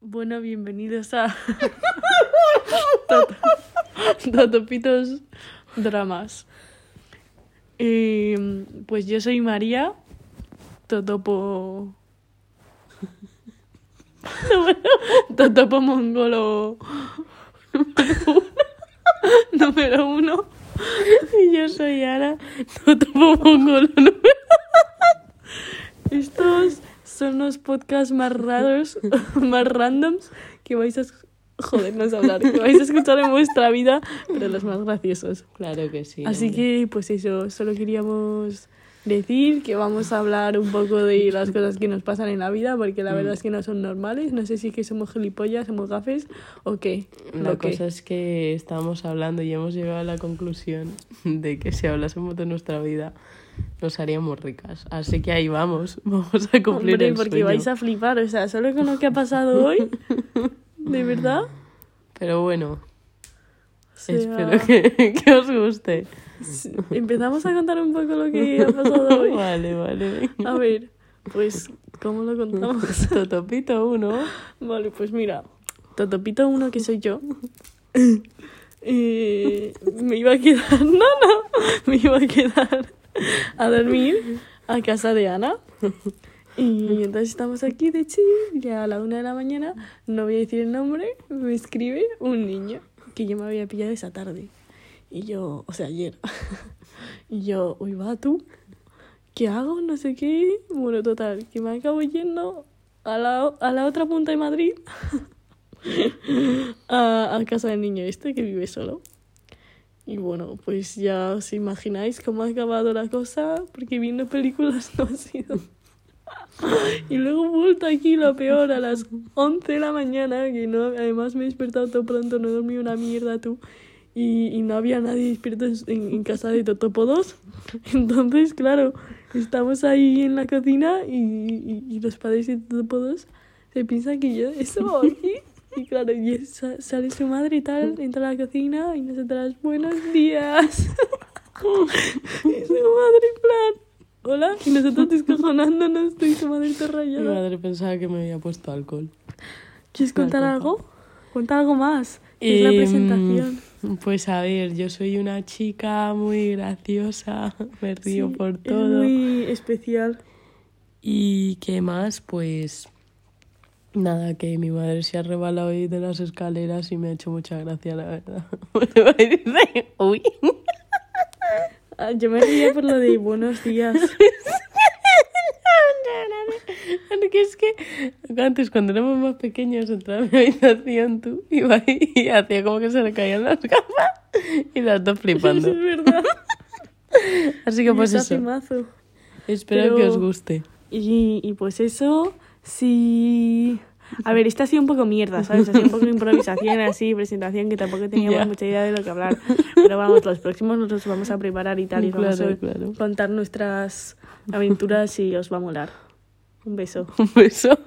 Bueno, bienvenidos a Tot- Totopitos Dramas. Eh, pues yo soy María, Totopo... Totopo mongolo número uno. Y yo soy Ana, Totopo mongolo número Estos son los podcasts más raros, más randoms que vais a... es- Joder, no sé hablar, que vais a escuchar en vuestra vida, pero los más graciosos. Claro que sí. Así hombre. que, pues eso, solo queríamos decir que vamos a hablar un poco de las cosas que nos pasan en la vida, porque la verdad es que no son normales. No sé si es que somos gilipollas, somos gafes o qué. La ¿O qué? cosa es que estábamos hablando y hemos llegado a la conclusión de que si hablásemos de nuestra vida nos haríamos ricas. Así que ahí vamos, vamos a cumplir Hombre, el porque sueño. vais a flipar, o sea, solo con lo que ha pasado hoy, de verdad. Pero bueno, sea, espero que, que os guste. Empezamos a contar un poco lo que ha pasado hoy. Vale, vale. A ver, pues, ¿cómo lo contamos? Totopito uno. Vale, pues mira, Totopito uno que soy yo. eh, me iba a quedar, no, no, me iba a quedar a dormir a casa de Ana. Y entonces estamos aquí de chill, ya a la una de la mañana, no voy a decir el nombre, me escribe un niño que yo me había pillado esa tarde. Y yo, o sea, ayer. Y yo, uy, va tú, ¿qué hago? No sé qué. Bueno, total, que me acabo yendo a la, a la otra punta de Madrid, a, a casa del niño este que vive solo. Y bueno, pues ya os imagináis cómo ha acabado la cosa, porque viendo películas no ha sido. Y luego he vuelto aquí, lo peor, a las 11 de la mañana, que no, además me he despertado todo pronto, no he dormido una mierda tú. Y, y no había nadie despierto en, en casa de Totopo 2. Entonces, claro, estamos ahí en la cocina y, y, y los padres de Totopo 2 se piensan que yo estaba aquí. Y claro, y sa- sale su madre y tal, entra a la cocina y nosotras, buenos días. y su hola. Y nosotros descojonándonos, y su madre está Mi rayada. madre pensaba que me había puesto alcohol. ¿Quieres contar algo? Cuenta algo más. Es la Em, presentación. Pues a ver, yo soy una chica muy graciosa, me río Sí, por Es todo. muy especial. ¿Y qué más? Pues nada, que mi madre se ha rebalado hoy de las escaleras y me ha hecho mucha gracia, la verdad. Uy. Ah, Yo me reía por lo de buenos días. Porque es que antes, cuando éramos más pequeños, entraba a mi habitación tú iba ahí y hacía como que se le caían las gafas y las dos Eso flipando. es verdad. Así que pues Y eso, espero Pero- que os guste. Y, y pues eso, sí. A ver, esta ha sido un poco mierda, ¿sabes? Ha sido un poco improvisación así, presentación, que tampoco teníamos Ya. mucha idea de lo que hablar. Pero vamos, los próximos nos los vamos a preparar y tal, y os vamos Claro, a claro. contar nuestras aventuras y os va a molar. Un beso. Un beso.